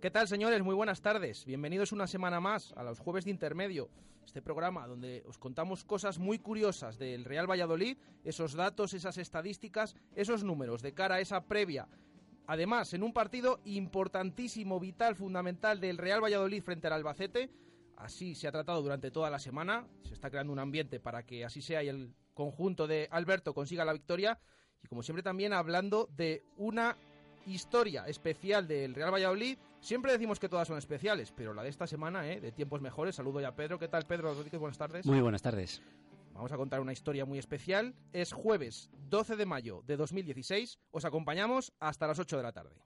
¿Qué tal, señores? Muy buenas tardes. Bienvenidos una semana más a los jueves de intermedio, este programa donde os contamos cosas muy curiosas del Real Valladolid, esos datos, esas estadísticas, esos números de cara a esa previa. Además, en un partido importantísimo, vital, fundamental del Real Valladolid frente al Albacete, así se ha tratado durante toda la semana, se está creando un ambiente para que así sea y el conjunto de Alberto consiga la victoria. Y como siempre también hablando de una historia especial del Real Valladolid. Siempre decimos que todas son especiales, pero la de esta semana, ¿eh? de tiempos mejores. Saludo ya a Pedro. ¿Qué tal, Pedro Rodríguez? Buenas tardes. Muy buenas tardes. Vamos a contar una historia muy especial. Es jueves 12 de mayo de 2016. Os acompañamos hasta las 8 de la tarde.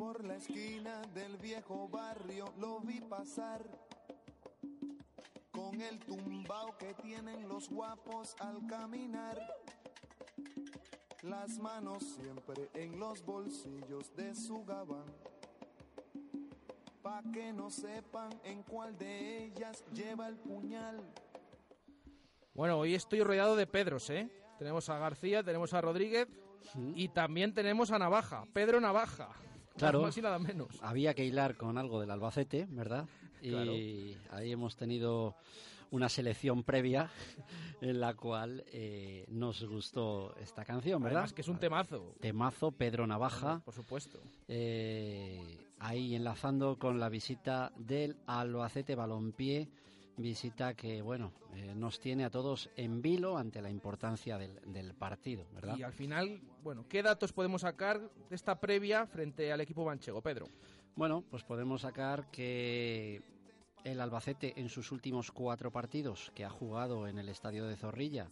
Por la esquina del viejo barrio lo vi pasar con el tumbao que tienen los guapos al caminar. Las manos siempre en los bolsillos de su gabán. Pa' que no sepan en cuál de ellas lleva el puñal. Bueno, hoy estoy rodeado de Pedros, ¿eh? Tenemos a García, tenemos a Rodríguez y también tenemos a Navaja, Pedro Navaja. Claro. Nada más y nada menos. Había que hilar con algo del Albacete, ¿verdad? Y ahí hemos tenido una selección previa en la cual eh, nos gustó esta canción, ¿verdad? Además que es un temazo. Temazo, Pedro Navaja. Por supuesto. Eh, ahí enlazando con la visita del Albacete Balompié, visita que, bueno, eh, nos tiene a todos en vilo ante la importancia del, del partido, ¿verdad? Y al final, bueno, ¿qué datos podemos sacar de esta previa frente al equipo manchego, Pedro? Bueno, pues podemos sacar que el Albacete en sus últimos cuatro partidos que ha jugado en el estadio de Zorrilla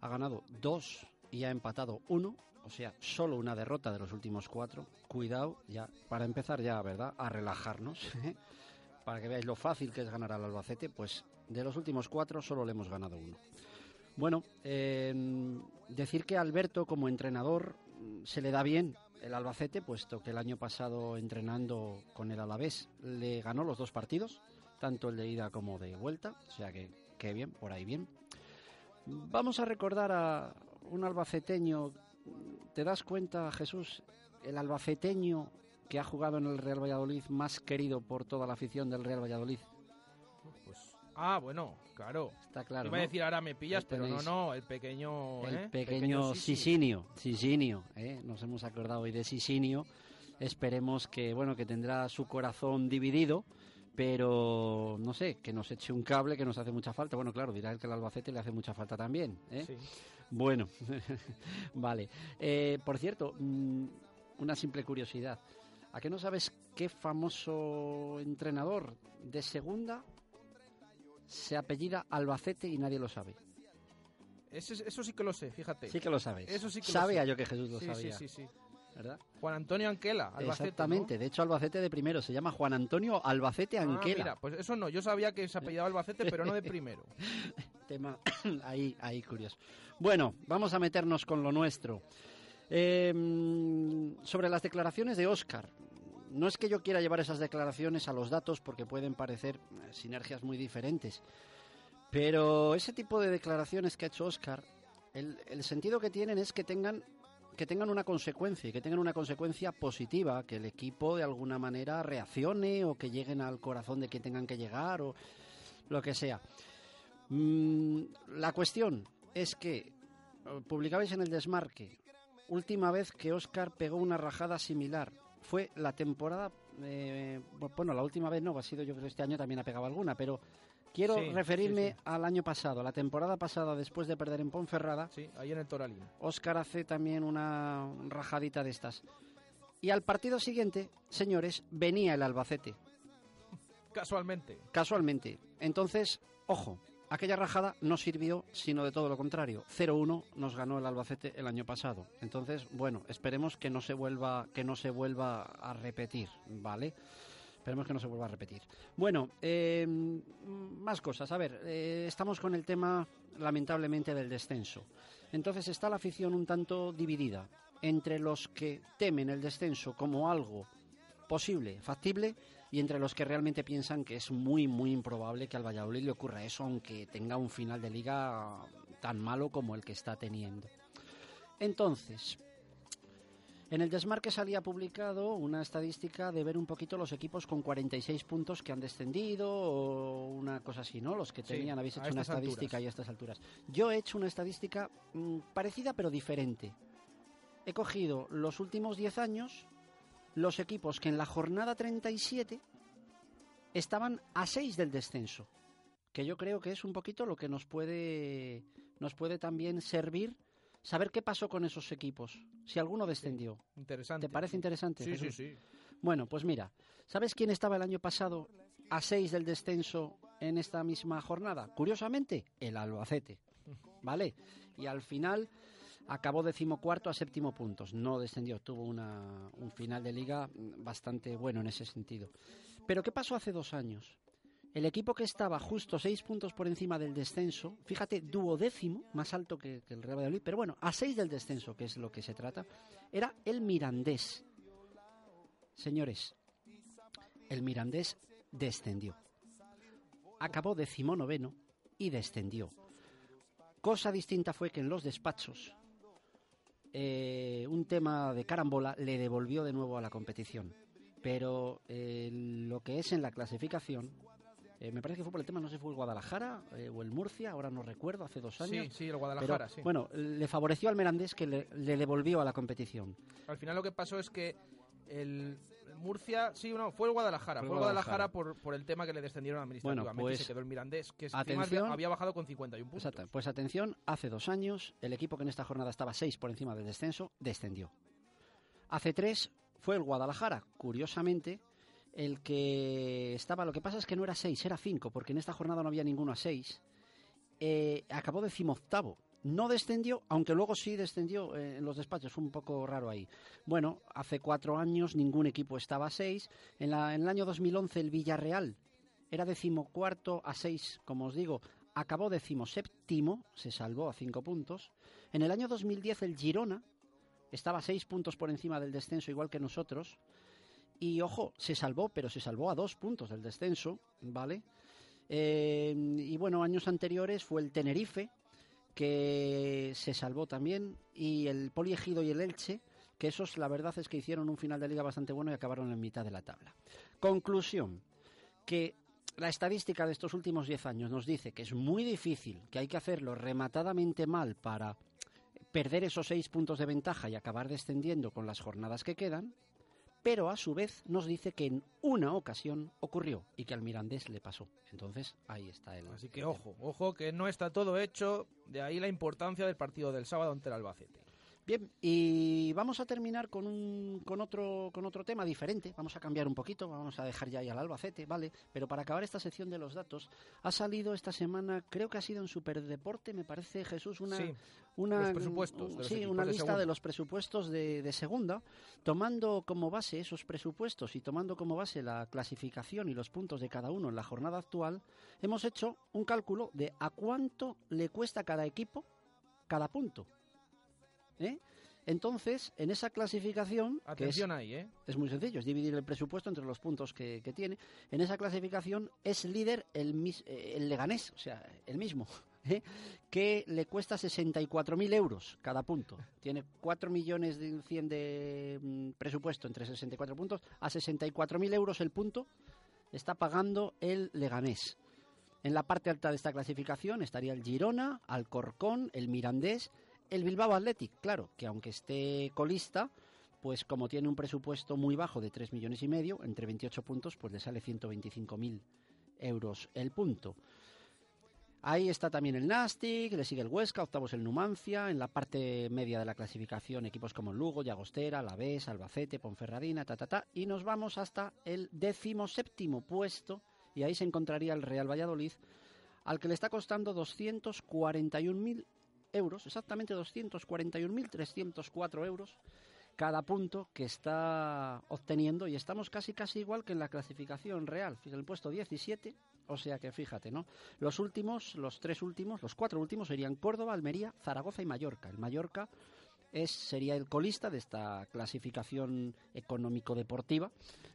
ha ganado dos y ha empatado uno, o sea, solo una derrota de los últimos cuatro. Cuidado, ya, para empezar ya, ¿verdad? A relajarnos, para que veáis lo fácil que es ganar al Albacete, pues de los últimos cuatro solo le hemos ganado uno. Bueno, eh, decir que Alberto como entrenador mm, se le da bien el Albacete, puesto que el año pasado entrenando con el Alavés le ganó los dos partidos, tanto el de ida como de vuelta, o sea que, que bien, por ahí bien. Vamos a recordar a un albaceteño, ¿te das cuenta, Jesús? El albaceteño que ha jugado en el Real Valladolid más querido por toda la afición del Real Valladolid. Pues, ah, bueno, claro. Está claro. Iba a ¿no? decir ahora me pillas, pero no, no, el pequeño. El ¿eh? pequeño Sisi. Sisinio, Sisinio, ¿eh? nos hemos acordado hoy de Sisinio. Esperemos que bueno que tendrá su corazón dividido, pero no sé, que nos eche un cable que nos hace mucha falta. Bueno, claro, dirá que el Albacete le hace mucha falta también. ¿eh? Sí. Bueno, vale. Eh, por cierto, mm, una simple curiosidad. ¿A qué no sabes qué famoso entrenador de segunda se apellida Albacete y nadie lo sabe? Eso sí que lo sé, fíjate. Sí que lo sabes. Eso sí que lo Sabía sé. yo que Jesús lo sí, sabía. sí, sí, sí. ¿Verdad? Juan Antonio Anquela, Albacete. Exactamente. ¿no? De hecho, Albacete de primero se llama Juan Antonio Albacete Ah, Anquela. mira, pues eso no, yo sabía que se apellidaba Albacete, pero no de primero. Tema ahí, ahí curioso. Bueno, vamos a meternos con lo nuestro. Mm, sobre las declaraciones de Óscar. No es que yo quiera llevar esas declaraciones a los datos porque pueden parecer eh, sinergias muy diferentes. Pero ese tipo de declaraciones que ha hecho Óscar el, el sentido que tienen es que tengan que tengan una consecuencia y que tengan una consecuencia positiva, que el equipo de alguna manera reaccione o que lleguen al corazón de que tengan que llegar o lo que sea. Mm, la cuestión es que eh, publicabais en el desmarque, última vez que Oscar pegó una rajada similar, fue la temporada, eh, bueno, la última vez no, ha sido yo creo que este año también ha pegado alguna, pero quiero Sí, referirme sí, sí. al año pasado, la temporada pasada después de perder en Ponferrada, Sí, ahí en el Toralín. Óscar hace también una rajadita de estas. Y al partido siguiente, señores, venía el Albacete, Casualmente. casualmente. Entonces, ojo, aquella rajada no sirvió, sino de todo lo contrario. 0-1 nos ganó el Albacete el año pasado. Entonces, bueno, esperemos que no se vuelva, que no se vuelva a repetir, ¿vale? Esperemos que no se vuelva a repetir. Bueno, eh, más cosas. A ver, eh, estamos con el tema, lamentablemente, del descenso. Entonces está la afición un tanto dividida entre los que temen el descenso como algo posible, factible, y entre los que realmente piensan que es muy, muy improbable que al Valladolid le ocurra eso, aunque tenga un final de liga tan malo como el que está teniendo. Entonces, en el desmarque salía publicado una estadística de ver un poquito los equipos con 46 puntos que han descendido o una cosa así, ¿no? Los que Sí, tenían, habéis hecho una estadística alturas. y a estas alturas. Yo he hecho una estadística mm, parecida pero diferente. He cogido los últimos 10 años, los equipos que en la jornada 37 estaban a 6 del descenso. Que yo creo que es un poquito lo que nos puede, nos puede también servir saber qué pasó con esos equipos. Si alguno descendió. Interesante. ¿Te parece interesante? Sí, sí, sí. Bueno, pues mira, ¿sabes quién estaba el año pasado a 6 del descenso en esta misma jornada? Curiosamente, el Albacete. ¿Vale? Y al final acabó decimocuarto a séptimo puntos. No descendió, tuvo una- un final de liga bastante bueno en ese sentido. Pero ¿qué pasó hace dos años? El equipo que estaba justo seis puntos por encima del descenso, fíjate, duodécimo, más alto que, que el Real Valladolid, pero bueno, a seis del descenso, que es lo que se trata, era el Mirandés. Señores, el Mirandés descendió. Acabó decimonoveno y descendió. Cosa distinta fue que en los despachos eh, un tema de carambola le devolvió de nuevo a la competición. Pero eh, lo que es en la clasificación, eh, me parece que fue por el tema, no sé si fue el Guadalajara eh, o el Murcia, ahora no recuerdo, hace dos años. Sí, sí, el Pero, Guadalajara, sí. Bueno, le favoreció al Mirandés que le, le devolvió a la competición. Al final lo que pasó es que el Murcia, sí, no, fue el Guadalajara. Fue el Guadalajara, por, por el tema que le descendieron administrativamente Bueno, y pues, se quedó el Mirandés, que atención. había bajado con 51 puntos. Exacto. Pues atención, hace dos años el equipo que en esta jornada estaba seis por encima del descenso descendió. Hace tres fue el Guadalajara, curiosamente, el que estaba. Lo que pasa es que no era seis, era cinco, porque en esta jornada no había ninguno a seis. Eh, acabó decimoctavo. No descendió, aunque luego sí descendió eh, en los despachos, fue un poco raro ahí. Bueno, hace cuatro años ningún equipo estaba a seis. En, la- en el año 2011 el Villarreal era decimocuarto a seis, como os digo, acabó decimoséptimo, se salvó a cinco puntos. En el año 2010 el Girona estaba a seis puntos por encima del descenso, igual que nosotros. Y ojo, se salvó, pero se salvó a dos puntos del descenso, ¿vale? Eh, y bueno, años anteriores fue el Tenerife, que se salvó también, y el Poliegido y el Elche, que esos la verdad es que hicieron un final de liga bastante bueno y acabaron en mitad de la tabla. Conclusión, que la estadística de estos últimos 10 años nos dice que es muy difícil, que hay que hacerlo rematadamente mal para perder esos 6 puntos de ventaja y acabar descendiendo con las jornadas que quedan, pero a su vez nos dice que en una ocasión ocurrió y que al Mirandés le pasó. Entonces, ahí está el... Así que ojo, ojo, que no está todo hecho. De ahí la importancia del partido del sábado ante el Albacete. Bien, y vamos a terminar con, un, con, otro, con otro tema diferente. Vamos a cambiar un poquito, vamos a dejar ya ahí al Albacete, ¿vale? Pero para acabar esta sección de los datos, ha salido esta semana, creo que ha sido en Superdeporte, me parece, Jesús, una, Sí, una, los presupuestos de los sí, una lista de los presupuestos de, de segunda, tomando como base esos presupuestos y tomando como base la clasificación y los puntos de cada uno en la jornada actual, hemos hecho un cálculo de a cuánto le cuesta a cada equipo cada punto. ¿Eh? Entonces, en esa clasificación, que es, atención ahí, ¿eh? es muy sencillo, es dividir el presupuesto entre los puntos que, que tiene. En esa clasificación es líder el, mis- eh, el Leganés, o sea, el mismo. ¿eh? que le cuesta 64.000 euros cada punto. Tiene 4 millones de 100 de mm, presupuesto entre 64 puntos. A 64.000 euros el punto está pagando el Leganés. En la parte alta de esta clasificación estaría el Girona, Alcorcón, el Mirandés, el Bilbao Athletic, claro, que aunque esté colista, pues como tiene un presupuesto muy bajo de 3 millones y medio, entre 28 puntos, pues le sale 125.000 euros el punto. Ahí está también el Nastic, le sigue el Huesca, octavos el Numancia, en la parte media de la clasificación equipos como Lugo, Llagostera, Alavés, Albacete, Ponferradina, ta, ta, ta, y nos vamos hasta el décimo séptimo puesto, y ahí se encontraría el Real Valladolid, al que le está costando 241.000 euros, exactamente 241.304 euros cada punto que está obteniendo y estamos casi casi igual que en la clasificación real, en el puesto 17, o sea que fíjate, ¿no? Los últimos, los tres últimos, los cuatro últimos serían Córdoba, Almería, Zaragoza y Mallorca. El Mallorca es, sería el colista de esta clasificación económico-deportiva,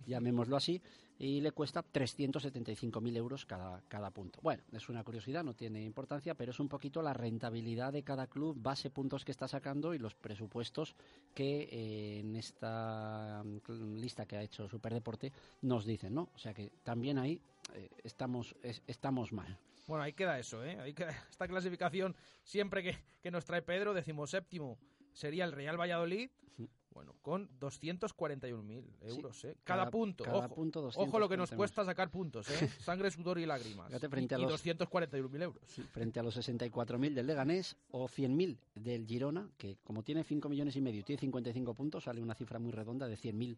llamémoslo así, y le cuesta 375.000 euros cada, cada punto. Bueno, es una curiosidad, no tiene importancia, pero es un poquito la rentabilidad de cada club, base puntos que está sacando y los presupuestos que eh, en esta lista que ha hecho Superdeporte nos dicen, ¿no? O sea que también ahí eh, estamos, estamos mal. Bueno, ahí queda eso, ¿eh? Ahí queda esta clasificación, siempre que, que nos trae Pedro, decimos séptimo, sería el Real Valladolid, bueno, con 241.000 euros, ¿eh? Cada, punto, ojo, ojo lo que nos cuesta sacar puntos, ¿eh? Sangre, sudor y lágrimas. frente y, a los, 241.000 euros. frente a los 64.000 del Leganés o 100.000 del Girona, que como tiene 5 millones y medio y tiene 55 puntos, sale una cifra muy redonda de 100.000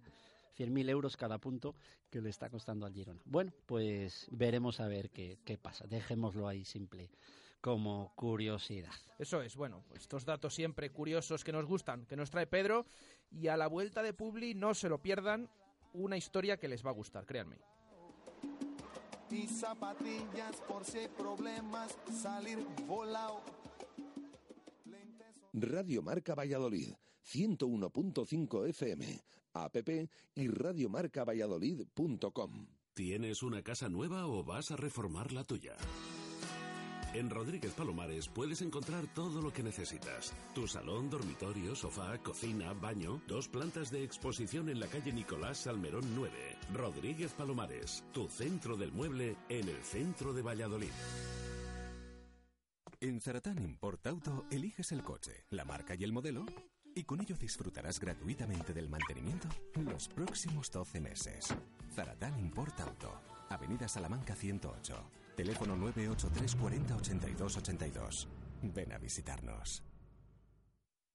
100.000 euros cada punto que le está costando al Girona. Bueno, pues veremos a ver qué, qué pasa. Dejémoslo ahí simple como curiosidad. Eso es, bueno, pues estos datos siempre curiosos que nos gustan, que nos trae Pedro, y a la vuelta de Publi no se lo pierdan, una historia que les va a gustar, créanme. Y zapatillas por si problemas, salir volado. Radio Marca Valladolid, 101.5 FM, app y radiomarcavalladolid.com. ¿Tienes una casa nueva o vas a reformar la tuya? En Rodríguez Palomares puedes encontrar todo lo que necesitas. Tu salón, dormitorio, sofá, cocina, baño, dos plantas de exposición en la calle Nicolás Salmerón 9. Rodríguez Palomares, tu centro del mueble en el centro de Valladolid. En Zaratán Import Auto eliges el coche, la marca y el modelo y con ello disfrutarás gratuitamente del mantenimiento los próximos 12 meses. Zaratán Import Auto, Avenida Salamanca 108. Teléfono 983 40 82 82. Ven a visitarnos.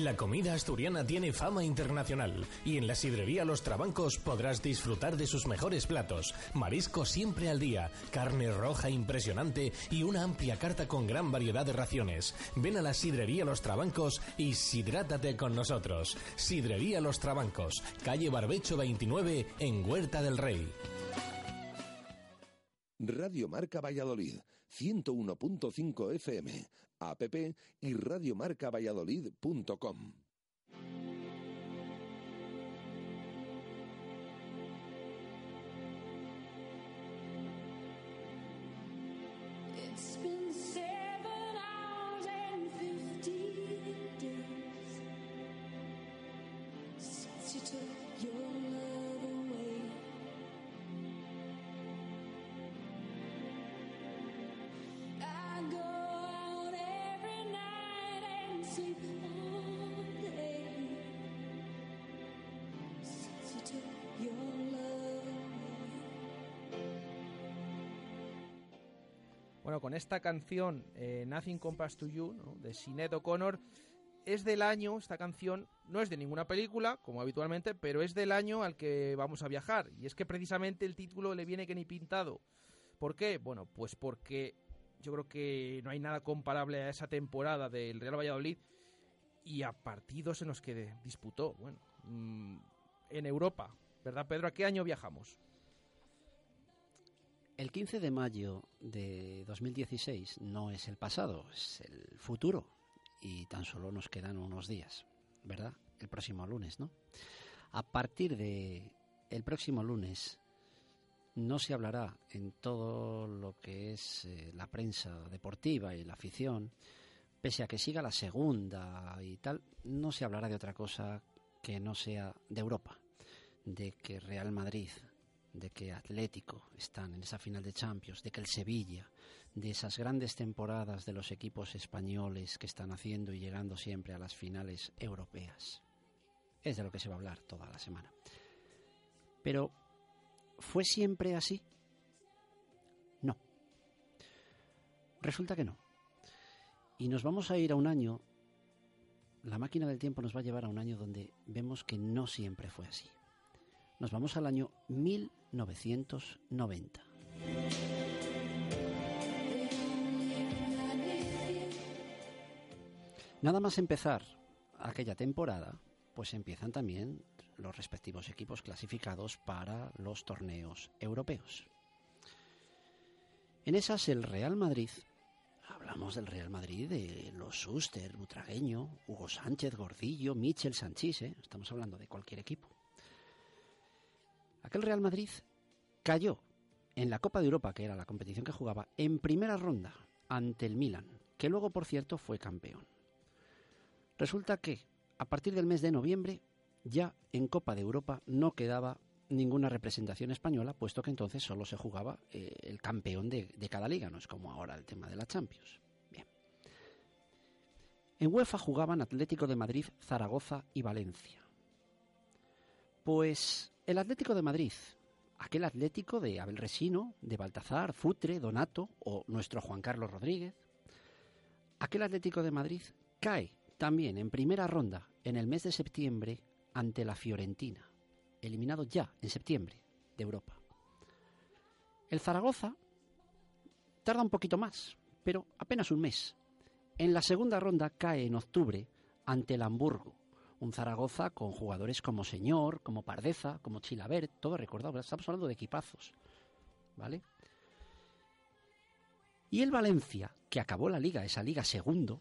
La comida asturiana tiene fama internacional y en la sidrería Los Trabancos podrás disfrutar de sus mejores platos, marisco siempre al día, carne roja impresionante y una amplia carta con gran variedad de raciones. Ven a la sidrería Los Trabancos y sidrátate con nosotros. Sidrería Los Trabancos, calle Barbecho 29 en Huerta del Rey. Radio Marca Valladolid, 101.5 FM, app y radiomarcavalladolid.com. It's been Bueno, con esta canción, eh, Nothing Compares to You, ¿no? de Sinead O'Connor, es del año, esta canción no es de ninguna película, como habitualmente, pero es del año al que vamos a viajar. Y es que precisamente el título le viene que ni pintado. ¿Por qué? Bueno, pues porque yo creo que no hay nada comparable a esa temporada del Real Valladolid y a partidos en los que disputó. Bueno, mm, en Europa, ¿verdad, Pedro? ¿A qué año viajamos? El 15 de mayo de 2016 no es el pasado, es el futuro. Y tan solo nos quedan unos días, ¿verdad? El próximo lunes, ¿no? A partir de el próximo lunes no se hablará en todo lo que es eh, la prensa deportiva y la afición, pese a que siga la segunda y tal, no se hablará de otra cosa que no sea de Europa, de que Real Madrid, de que Atlético están en esa final de Champions, de que el Sevilla, de esas grandes temporadas de los equipos españoles que están haciendo y llegando siempre a las finales europeas. Es de lo que se va a hablar toda la semana. Pero, ¿fue siempre así? No. Resulta que no. Y nos vamos a ir a un año, la máquina del tiempo nos va a llevar a un año donde vemos que no siempre fue así. Nos vamos al año 1990. Nada más empezar aquella temporada, pues empiezan también los respectivos equipos clasificados para los torneos europeos. En esas el Real Madrid, hablamos del Real Madrid, de los Suster, Butragueño, Hugo Sánchez, Gordillo, Michel Sanchís, ¿eh? estamos hablando de cualquier equipo. Aquel Real Madrid cayó en la Copa de Europa, que era la competición que jugaba, en primera ronda ante el Milan, que luego, por cierto, fue campeón. Resulta que a partir del mes de noviembre ya en Copa de Europa no quedaba ninguna representación española, puesto que entonces solo se jugaba eh, el campeón de, de cada liga, no es como ahora el tema de la Champions. Bien. En UEFA jugaban Atlético de Madrid, Zaragoza y Valencia. Pues el Atlético de Madrid, aquel Atlético de Abel Resino, de Baltazar, Futre, Donato o nuestro Juan Carlos Rodríguez, aquel Atlético de Madrid cae también en primera ronda en el mes de septiembre ante la Fiorentina, eliminado ya en septiembre de Europa. El Zaragoza tarda un poquito más, pero apenas un mes. En la segunda ronda cae en octubre ante el Hamburgo, un Zaragoza con jugadores como Señor, como Pardeza, como Chilabert, todo recordado, estamos hablando de equipazos, ¿vale? Y el Valencia, que acabó la liga, esa liga segundo,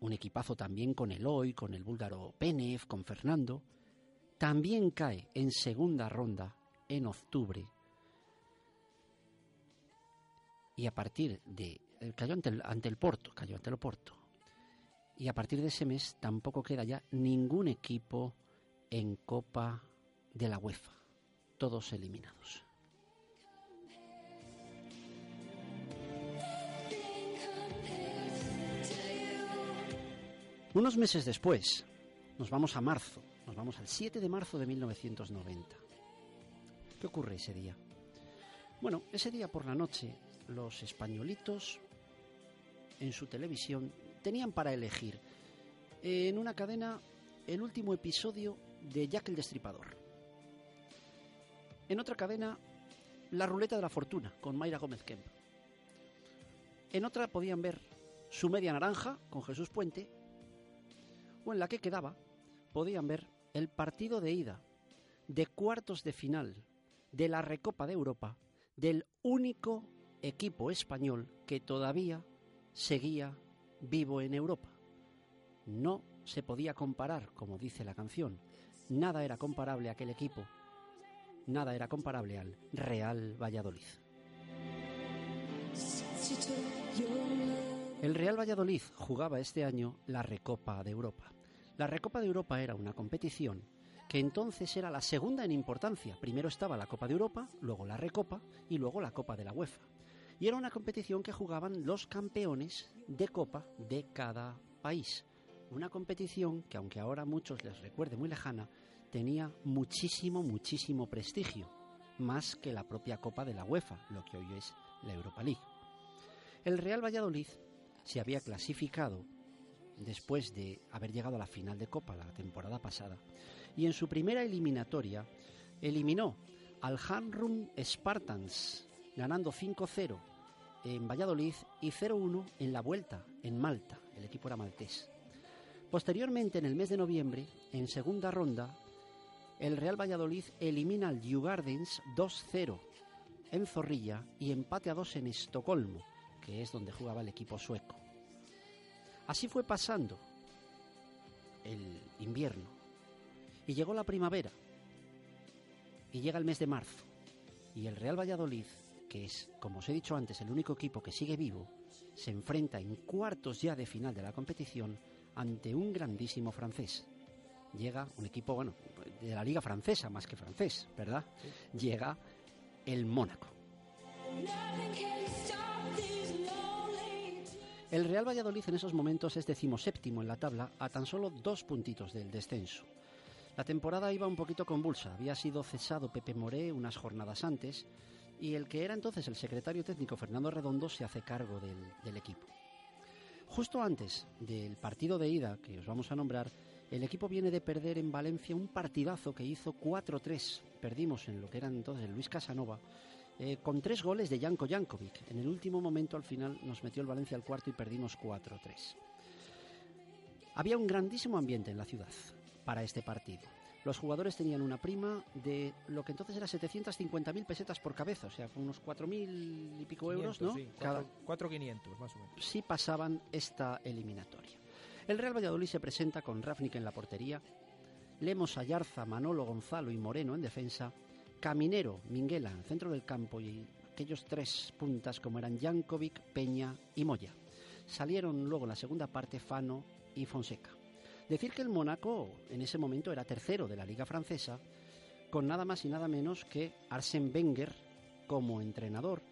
un equipazo también con Eloy, con el búlgaro Penev, con Fernando, también cae en segunda ronda en octubre. Y a partir de... eh, cayó ante el, ante el Porto, cayó ante el Porto. Y a partir de ese mes tampoco queda ya ningún equipo en Copa de la UEFA. Todos eliminados. Unos meses después, nos vamos a marzo, nos vamos al 7 de marzo de 1990. ¿Qué ocurre ese día? Bueno, ese día por la noche, los españolitos en su televisión tenían para elegir en una cadena el último episodio de Jack el Destripador. En otra cadena, La Ruleta de la Fortuna con Mayra Gómez Kemp. En otra podían ver Su Media Naranja con Jesús Puente o en la que quedaba podían ver el partido de ida de cuartos de final de la Recopa de Europa del único equipo español que todavía seguía vivo en Europa. No se podía comparar, como dice la canción. Nada era comparable a aquel equipo. Nada era comparable al Real Valladolid. El Real Valladolid jugaba este año la Recopa de Europa. La Recopa de Europa era una competición que entonces era la segunda en importancia. Primero estaba la Copa de Europa, luego la Recopa y luego la Copa de la UEFA. Y era una competición que jugaban los campeones de Copa de cada país. Una competición que, aunque ahora a muchos les recuerde muy lejana, tenía muchísimo, muchísimo prestigio, más que la propia Copa de la UEFA, lo que hoy es la Europa League. El Real Valladolid se había clasificado después de haber llegado a la final de Copa la temporada pasada y en su primera eliminatoria eliminó al Hanrum Spartans ganando 5-0 en Valladolid y 0-1 en la vuelta en Malta, el equipo era maltés. Posteriormente, en el mes de noviembre, en segunda ronda, el Real Valladolid elimina al Djurgardens 2-0 en Zorrilla y empate a 2 en Estocolmo, que es donde jugaba el equipo sueco. Así fue pasando el invierno y llegó la primavera y llega el mes de marzo y el Real Valladolid, que es, como os he dicho antes, el único equipo que sigue vivo, se enfrenta en cuartos ya de final de la competición ante un grandísimo francés. Llega un equipo, bueno, de la liga francesa más que francés, ¿verdad? Llega el Mónaco. El Real Valladolid en esos momentos es decimoséptimo en la tabla a tan solo dos puntitos del descenso. La temporada iba un poquito convulsa. Había sido cesado Pepe Moré unas jornadas antes y el que era entonces el secretario técnico Fernando Redondo se hace cargo del, equipo. Justo antes del partido de ida que os vamos a nombrar, el equipo viene de perder en Valencia un partidazo que hizo 4-3. Perdimos en lo que era entonces Luis Casanova, eh, con tres goles de Janko Jankovic. En el último momento, al final, nos metió el Valencia al cuarto y perdimos 4-3. Había un grandísimo ambiente en la ciudad para este partido. Los jugadores tenían una prima de lo que entonces era 750.000 pesetas por cabeza, o sea, unos 4.000 y pico euros, 500, ¿no? sí, Cada- 4.500 más o menos. si pasaban esta eliminatoria. El Real Valladolid se presenta con Rafnik en la portería, Lemos Ayarza, Manolo Gonzalo y Moreno en defensa, Caminero, Minguela en centro del campo y aquellos tres puntas como eran Jankovic, Peña y Moya. Salieron luego en la segunda parte Fano y Fonseca. Decir que el Mónaco en ese momento era tercero de la liga francesa, con nada más y nada menos que Arsène Wenger como entrenador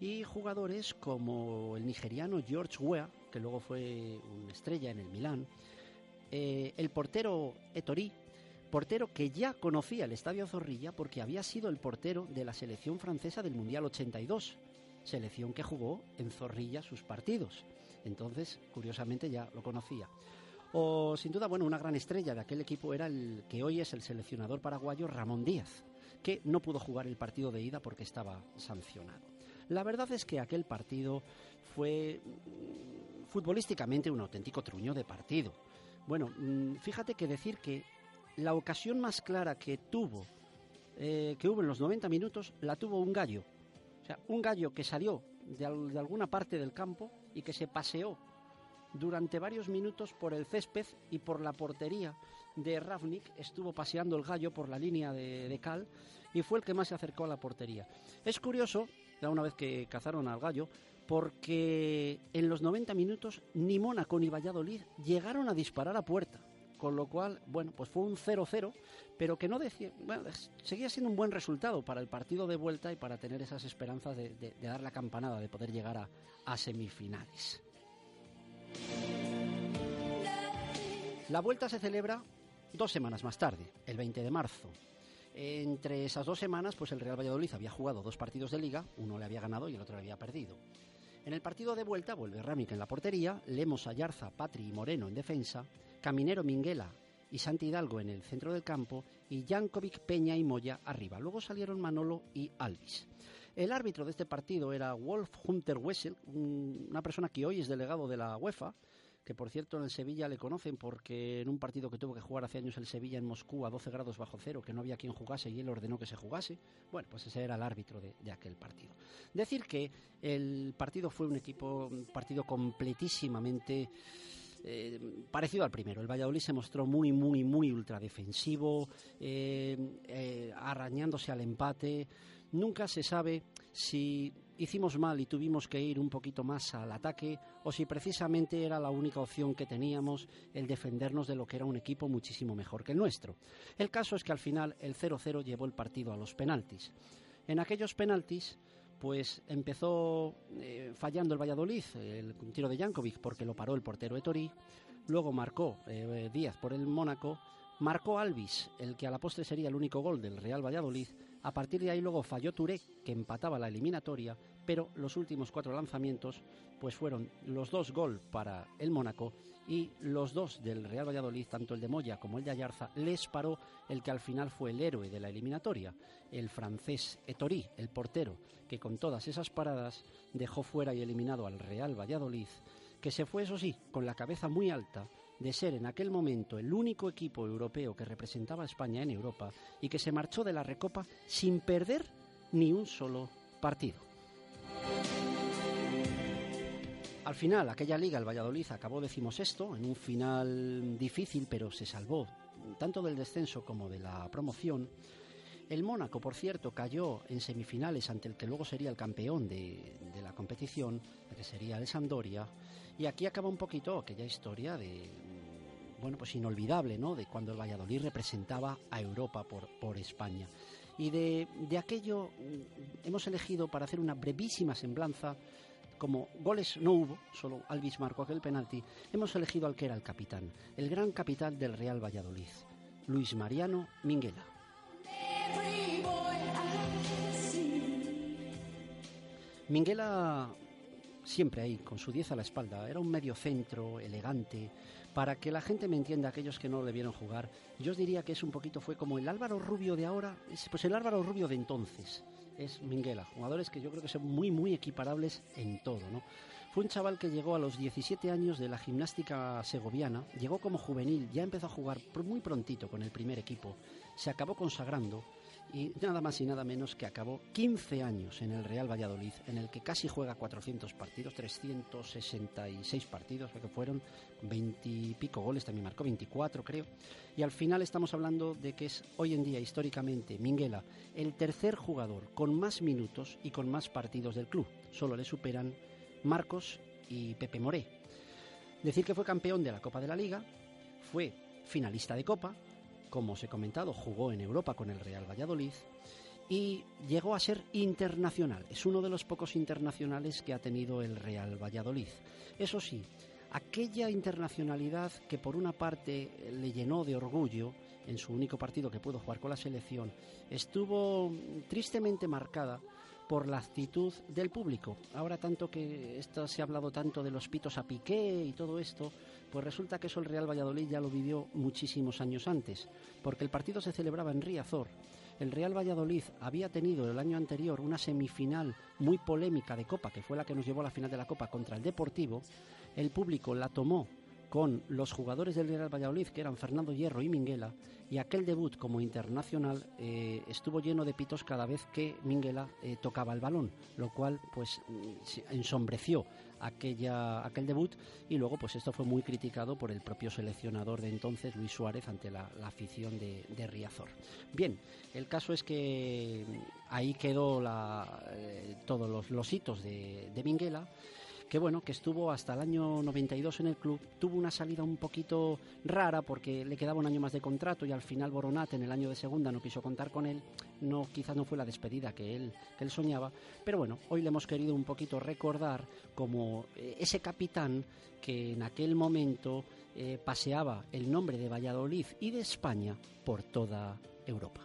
y jugadores como el nigeriano George Weah, que luego fue una estrella en el Milán, eh, el portero Etori, portero que ya conocía el Estadio Zorrilla porque había sido el portero de la selección francesa del Mundial 82, selección que jugó en Zorrilla sus partidos. Entonces, curiosamente, ya lo conocía. O, sin duda, bueno, una gran estrella de aquel equipo era el que hoy es el seleccionador paraguayo Ramón Díaz, que no pudo jugar el partido de ida porque estaba sancionado. La verdad es que aquel partido fue mm, futbolísticamente un auténtico truño de partido. Bueno, mm, fíjate que decir que la ocasión más clara que tuvo, eh, que hubo en los 90 minutos, la tuvo un gallo. O sea, un gallo que salió de, al- de alguna parte del campo y que se paseó durante varios minutos por el césped y por la portería de Ravnik. Estuvo paseando el gallo por la línea de, cal y fue el que más se acercó a la portería. Es curioso, ya una vez que cazaron al gallo, porque en los 90 minutos ni Mónaco ni Valladolid llegaron a disparar a puerta. Con lo cual, bueno, pues fue un 0-0, pero que no decía, bueno, seguía siendo un buen resultado para el partido de vuelta y para tener esas esperanzas de dar la campanada, de poder llegar a, a semifinales. La vuelta se celebra dos semanas más tarde, el 20 de marzo. Entre esas dos semanas, pues el Real Valladolid había jugado dos partidos de liga, uno le había ganado y el otro le había perdido. En el partido de vuelta vuelve Ramic en la portería, Lemos Ayarza, Patri y Moreno en defensa, Caminero Minguela y Santi Hidalgo en el centro del campo y Jankovic, Peña y Moya arriba. Luego salieron Manolo y Alvis. El árbitro de este partido era Wolf Hunter Wessel, un- una persona que hoy es delegado de la UEFA, que por cierto en el Sevilla le conocen porque en un partido que tuvo que jugar hace años el Sevilla en Moscú a 12 grados bajo cero, que no había quien jugase y él ordenó que se jugase, bueno, pues ese era el árbitro de, de aquel partido. Decir que el partido fue un equipo, un partido completísimamente eh, parecido al primero. El Valladolid se mostró muy, muy, muy ultradefensivo, eh, eh, arañándose al empate. Nunca se sabe si hicimos mal y tuvimos que ir un poquito más al ataque o si precisamente era la única opción que teníamos el defendernos de lo que era un equipo muchísimo mejor que el nuestro. El caso es que al final el 0-0 llevó el partido a los penaltis. En aquellos penaltis pues empezó eh, fallando el Valladolid, el tiro de Jankovic porque lo paró el portero Etori, luego marcó eh, Díaz por el Mónaco, marcó Alvis, el que a la postre sería el único gol del Real Valladolid, A partir de ahí luego falló Touré, que empataba la eliminatoria, pero los últimos cuatro lanzamientos pues fueron los dos gol para el Mónaco y los dos del Real Valladolid, tanto el de Moya como el de Ayarza, les paró el que al final fue el héroe de la eliminatoria, el francés Etori, el portero, que con todas esas paradas dejó fuera y eliminado al Real Valladolid, que se fue, eso sí, con la cabeza muy alta de ser en aquel momento el único equipo europeo que representaba a España en Europa y que se marchó de la Recopa sin perder ni un solo partido. Al final, aquella liga, el Valladolid acabó decimosexto, en un final difícil, pero se salvó tanto del descenso como de la promoción. El Mónaco, por cierto, cayó en semifinales ante el que luego sería el campeón de, la competición, que sería el. Y aquí acaba un poquito aquella historia de, bueno, pues inolvidable, ¿no? De cuando el Valladolid representaba a Europa por, por España. Y de, de aquello mm, hemos elegido para hacer una brevísima semblanza como goles no hubo, solo Alvis marcó aquel penalti, hemos elegido al que era el capitán, el gran capitán del Real Valladolid, Luis Mariano Minguela. Minguela siempre ahí, con su 10 a la espalda, era un medio centro, elegante. Para que la gente me entienda, aquellos que no le vieron jugar, yo os diría que es un poquito, fue como el Álvaro Rubio de ahora, es, pues el Álvaro Rubio de entonces, es Minguela. Jugadores que yo creo que son muy, muy equiparables en todo. Fue un chaval que llegó a los 17 años de la gimnástica segoviana, llegó como juvenil, ya empezó a jugar muy prontito con el primer equipo, se acabó consagrando y nada más y nada menos que acabó 15 años en el Real Valladolid, en el que casi juega 400 partidos, 366 partidos, que fueron 20 y pico goles, también marcó 24 creo, y al final estamos hablando de que es hoy en día históricamente Minguela el tercer jugador con más minutos y con más partidos del club, solo le superan Marcos y Pepe Moré. Decir que fue campeón de la Copa de la Liga, fue finalista de Copa, como os he comentado, jugó en Europa con el Real Valladolid y llegó a ser internacional. Es uno de los pocos internacionales que ha tenido el Real Valladolid. Eso sí, aquella internacionalidad que por una parte le llenó de orgullo en su único partido que pudo jugar con la selección, estuvo tristemente marcada por la actitud del público. Ahora tanto que esto se ha hablado tanto de los pitos a Piqué y todo esto, pues resulta que eso el Real Valladolid ya lo vivió muchísimos años antes, porque el partido se celebraba en Riazor. El Real Valladolid había tenido el año anterior una semifinal muy polémica de Copa, que fue la que nos llevó a la final de la Copa contra el Deportivo. El público la tomó con los jugadores del Real Valladolid, que eran Fernando Hierro y Minguela, y aquel debut como internacional eh, estuvo lleno de pitos cada vez que Minguela eh, tocaba el balón, lo cual pues ensombreció aquella, aquel debut y luego pues esto fue muy criticado por el propio seleccionador de entonces, Luis Suárez, ante la, afición de, Riazor. Bien, el caso es que ahí quedó eh, todos los, los hitos de, de Minguela que bueno, que estuvo hasta el año 92 en el club, tuvo una salida un poquito rara porque le quedaba un año más de contrato y al final Boronat en el año de segunda no quiso contar con él, no quizás no fue la despedida que él, que él soñaba, pero bueno, hoy le hemos querido un poquito recordar como eh, ese capitán que en aquel momento eh, paseaba el nombre de Valladolid y de España por toda Europa.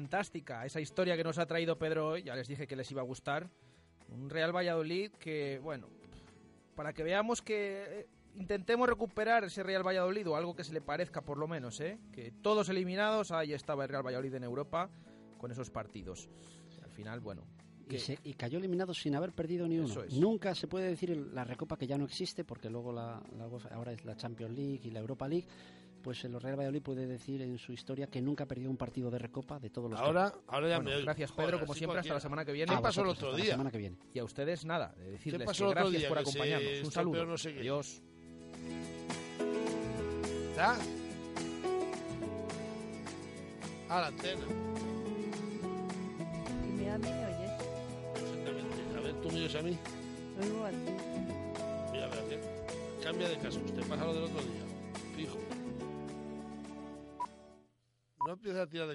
Fantástica esa historia que nos ha traído Pedro hoy, ya les dije que les iba a gustar. Un Real Valladolid que, bueno, para que veamos que eh, intentemos recuperar ese Real Valladolid o algo que se le parezca por lo menos, ¿eh? Que todos eliminados, ahí estaba el Real Valladolid en Europa con esos partidos. Al final, bueno, Y, que- se- y cayó eliminado sin haber perdido ni uno. Es. Nunca se puede decir la Recopa que ya no existe, porque luego la, la UEFA ahora es la Champions League y la Europa League. Pues el Real Valladolid puede decir en su historia que nunca ha perdido un partido de Recopa de todos los Ahora, ahora ya Bueno, me gracias Joder, Pedro, como siempre, hasta la semana que viene. ¿Qué pasó el otro la día? semana que viene. Y a ustedes nada, de decirles pasó que el otro gracias día? por Que acompañarnos. Un saludo. no sé qué. Adiós. ¿Está? A la antena. ¿Y me, a mí me oyes? Exactamente. A ver, tú ¿Tú me oyes a mí? Oigo a ti. Mira, Beatriz, cambia de caso. Te pasa lo del otro día. Fijo. Empieces a tirar de